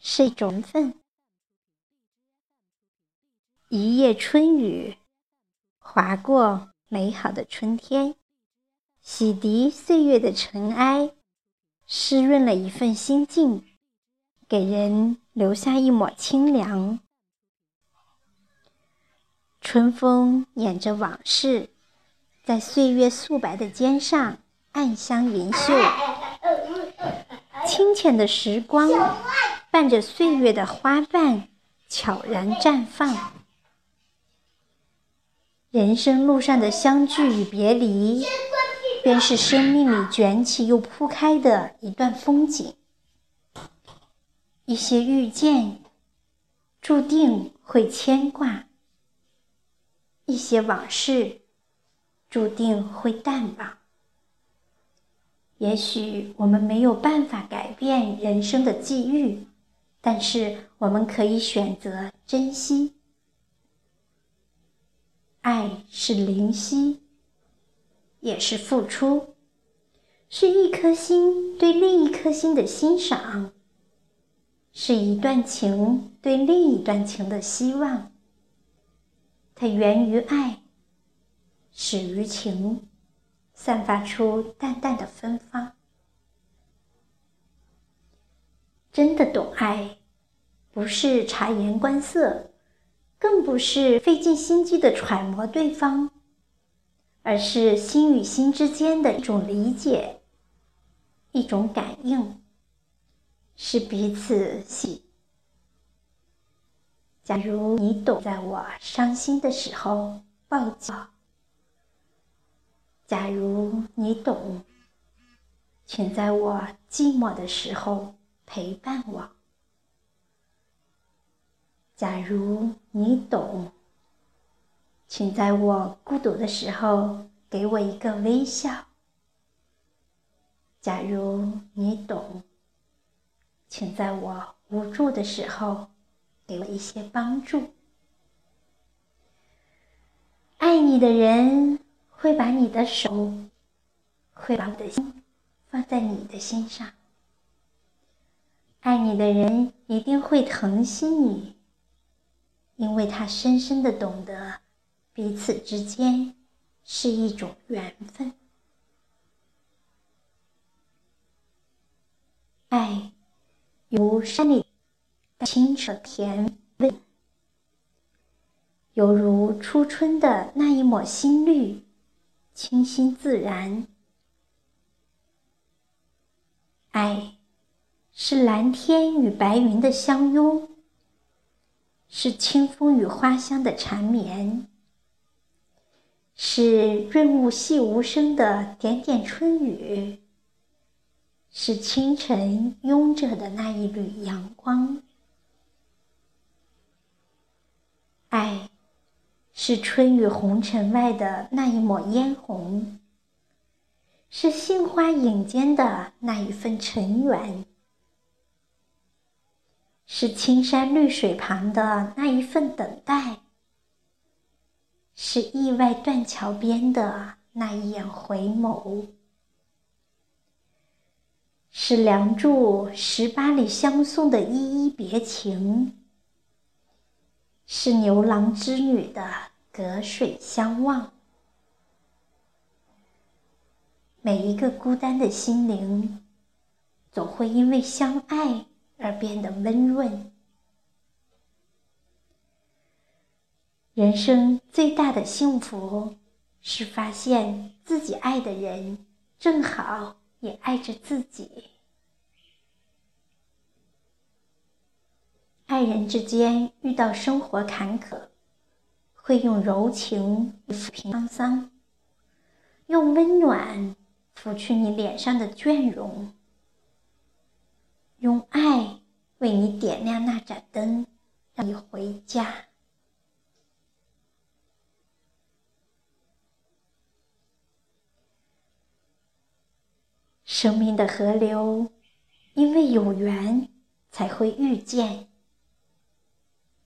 是一种缘分。一夜春雨，划过美好的春天，洗涤岁月的尘埃，湿润了一份心境，给人留下一抹清凉。春风捻着往事，在岁月素白的肩上暗香盈袖。清浅的时光，伴着岁月的花瓣，悄然绽放。人生路上的相聚与别离，便是生命里卷起又铺开的一段风景。一些遇见，注定会牵挂；一些往事，注定会淡忘。也许我们没有办法改变人生的际遇，但是我们可以选择珍惜。爱是灵犀，也是付出，是一颗心对另一颗心的欣赏，是一段情对另一段情的希望。它源于爱，始于情，散发出淡淡的芬芳。真的懂爱，不是察言观色。更不是费尽心机的揣摩对方，而是心与心之间的一种理解，一种感应，是彼此喜。假如你懂，在我伤心的时候抱紧；假如你懂，请在我寂寞的时候陪伴我。假如你懂，请在我孤独的时候给我一个微笑。假如你懂，请在我无助的时候给我一些帮助。爱你的人会把你的手，会把我的心放在你的心上。爱你的人一定会疼惜你。因为他深深的懂得，彼此之间是一种缘分。爱，如山里清澈甜味，犹如初春的那一抹新绿，清新自然。爱，是蓝天与白云的相拥。是清风与花香的缠绵，是润物细无声的点点春雨，是清晨拥着的那一缕阳光。爱，是春雨红尘外的那一抹嫣红，是杏花影间的那一份尘缘。是青山绿水旁的那一份等待，是意外断桥边的那一眼回眸，是梁祝十八里相送的依依别情，是牛郎织女的隔水相望。每一个孤单的心灵，总会因为相爱。而变得温润。人生最大的幸福，是发现自己爱的人正好也爱着自己。爱人之间遇到生活坎坷，会用柔情抚平沧桑，用温暖拂去你脸上的倦容。用爱为你点亮那盏灯，让你回家。生命的河流，因为有缘才会遇见，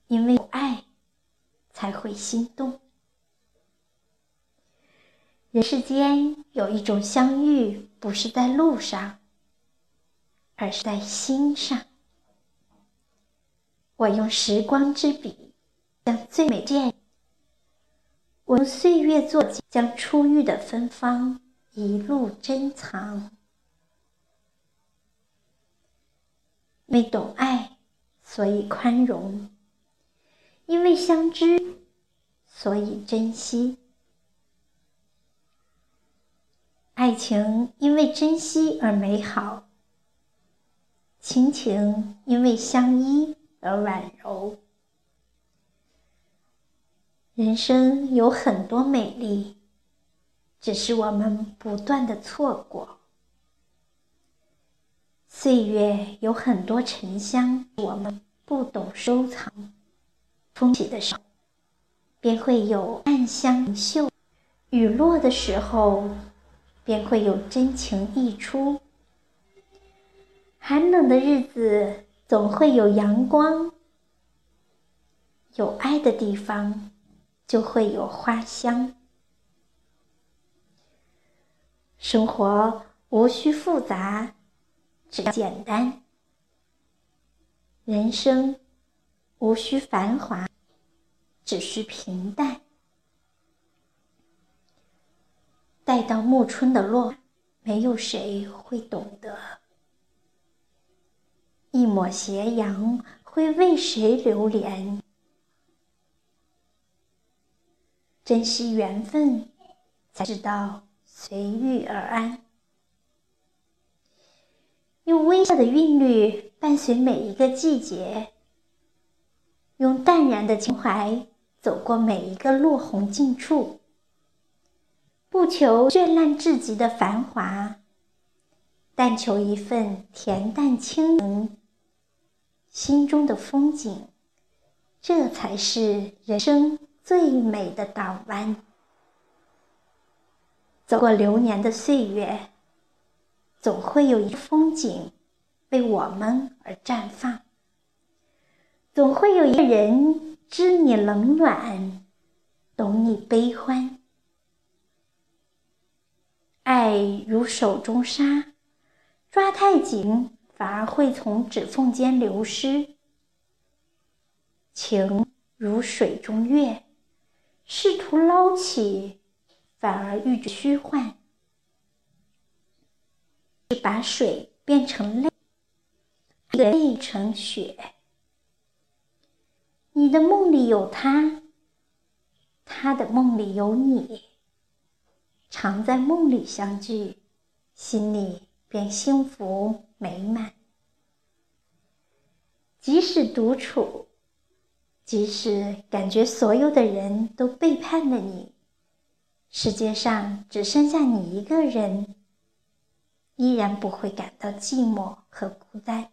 因为有爱才会心动。人世间有一种相遇，不是在路上。而是在心上，我用时光之笔，将最美见；我用岁月作记，将初遇的芬芳一路珍藏。因为懂爱，所以宽容；因为相知，所以珍惜。爱情因为珍惜而美好，亲情因为相依。而婉柔，人生有很多美丽，只是我们不断的错过；岁月有很多沉香，我们不懂收藏。风起的时候，便会有暗香盈袖；雨落的时候，便会有真情溢出。寒冷的日子。总会有阳光，有爱的地方就会有花香。生活无需复杂，只要简单；人生无需繁华，只需平淡。待到暮春的落，没有谁会懂得。一抹斜阳会为谁流连？珍惜缘分，才知道随遇而安。用微笑的韵律伴随每一个季节，用淡然的情怀走过每一个落红尽处。不求绚烂至极的繁华，但求一份恬淡清明。心中的风景，这才是人生最美的港湾。走过流年的岁月，总会有一个风景为我们而绽放，总会有一个人知你冷暖，懂你悲欢。爱如手中沙，抓太紧。反而会从指缝间流失。情如水中月，试图捞起，反而遇着虚幻。是把水变成泪，泪成雪。你的梦里有他，他的梦里有你。常在梦里相聚，心里便幸福。美满。即使独处，即使感觉所有的人都背叛了你，世界上只剩下你一个人，依然不会感到寂寞和孤单，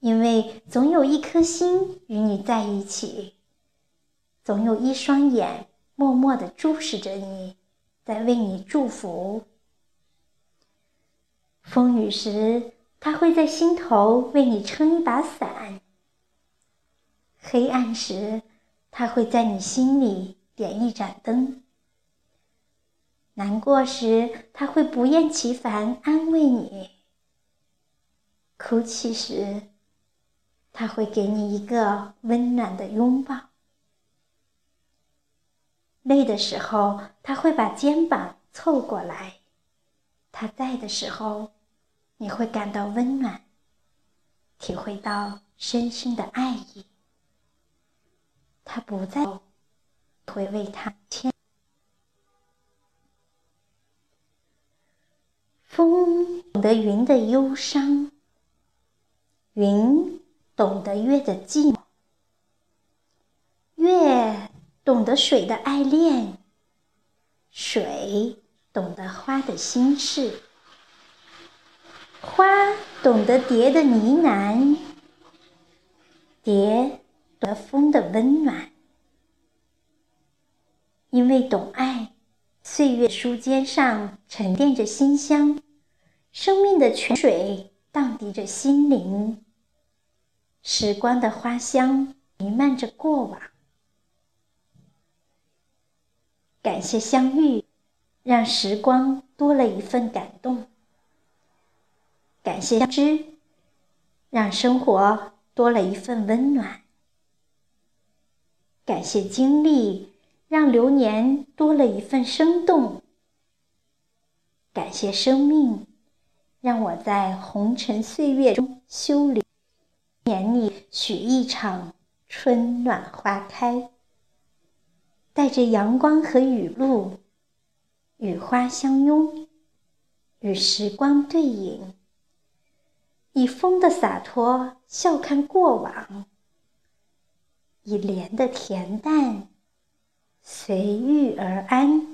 因为总有一颗心与你在一起，总有一双眼默默的注视着你，在为你祝福。风雨时，他会在心头为你撑一把伞；黑暗时，他会在你心里点一盏灯；难过时，他会不厌其烦安慰你；哭泣时，他会给你一个温暖的拥抱；累的时候，他会把肩膀凑过来。他在的时候，你会感到温暖，体会到深深的爱意。他不在，会为他牵。风懂得云的忧伤，云懂得月的寂寞，月懂得水的爱恋，水。懂得花的心事，花懂得蝶的呢喃，蝶懂得风的温暖。因为懂爱，岁月书笺上沉淀着馨香，生命的泉水荡涤着心灵，时光的花香弥漫着过往。感谢相遇。让时光多了一份感动，感谢相知，让生活多了一份温暖。感谢经历，让流年多了一份生动。感谢生命，让我在红尘岁月中修炼，年里许一场春暖花开。带着阳光和雨露，与花相拥，与时光对饮，以风的洒脱笑看过往，以莲的恬淡随遇而安。